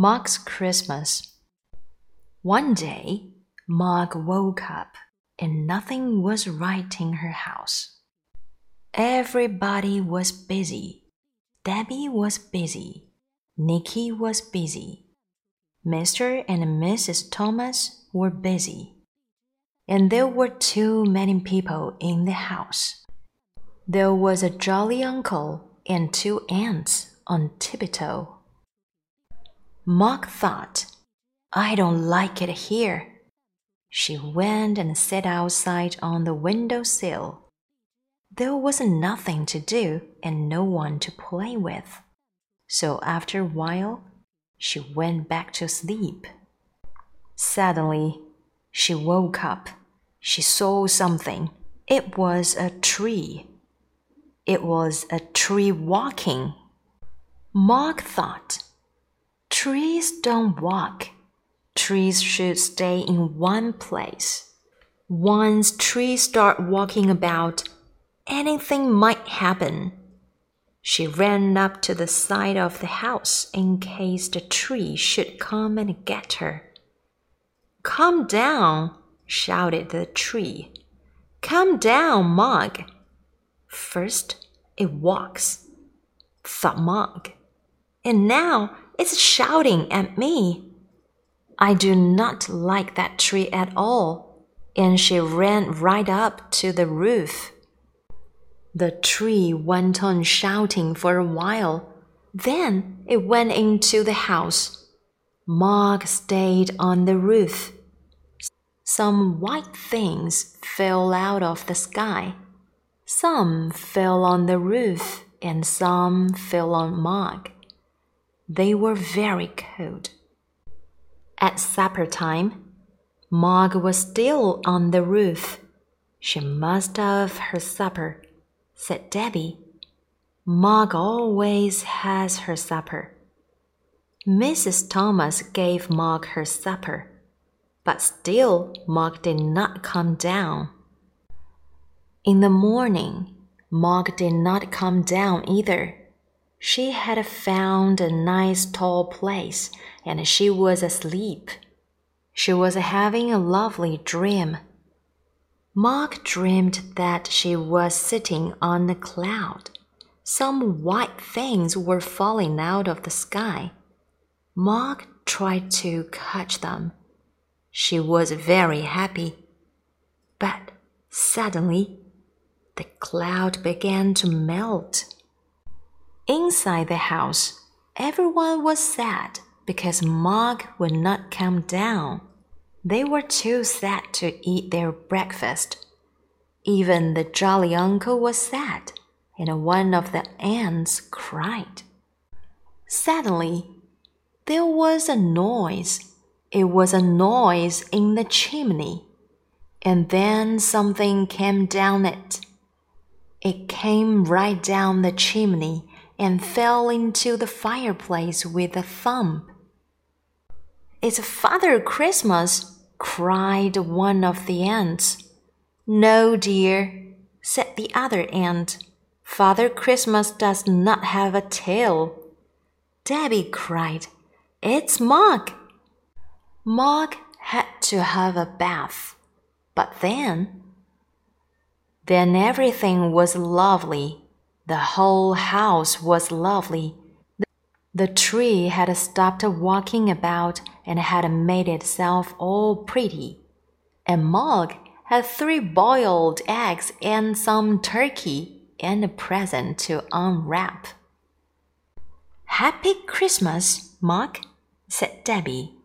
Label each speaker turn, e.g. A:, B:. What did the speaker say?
A: Mog's Christmas. One day, Mog woke up and nothing was right in her house. Everybody was busy. Debbie was busy. Nicky was busy. Mr. and Mrs. Thomas were busy. And there were too many people in the house. There was a jolly uncle and two aunts on tiptoe. Mog thought, I don't like it here. She went and sat outside on the window sill. There was nothing to do and no one to play with. So after a while, she went back to sleep. Suddenly, she woke up. She saw something. It was a tree. It was a tree walking. Mog thought, Trees don't walk. Trees should stay in one place. Once trees start walking about, anything might happen. She ran up to the side of the house in case the tree should come and get her. Come down, shouted the tree. Come down, Mog. First it walks, thought Mog, and now it's shouting at me. I do not like that tree at all. And she ran right up to the roof. The tree went on shouting for a while. Then it went into the house. Mog stayed on the roof. Some white things fell out of the sky. Some fell on the roof and some fell on Mog. They were very cold. At supper time, Mog was still on the roof. She must have her supper, said Debbie. Mog always has her supper. Mrs. Thomas gave Mog her supper, but still Mog did not come down. In the morning, Mog did not come down either. She had found a nice tall place and she was asleep. She was having a lovely dream. Mog dreamed that she was sitting on a cloud. Some white things were falling out of the sky. Mog tried to catch them. She was very happy. But suddenly, the cloud began to melt. Inside the house, everyone was sad because Mog would not come down. They were too sad to eat their breakfast. Even the jolly uncle was sad, and one of the aunts cried. Suddenly, there was a noise. It was a noise in the chimney. And then something came down it. It came right down the chimney and fell into the fireplace with a thump. It's Father Christmas, cried one of the aunts. No, dear, said the other aunt. Father Christmas does not have a tail. Debbie cried, It's Mog. Mog had to have a bath, but then. Then everything was lovely the whole house was lovely. The tree had stopped walking about and had made itself all pretty. And Mog had three boiled eggs and some turkey and a present to unwrap. Happy Christmas, Mog, said Debbie.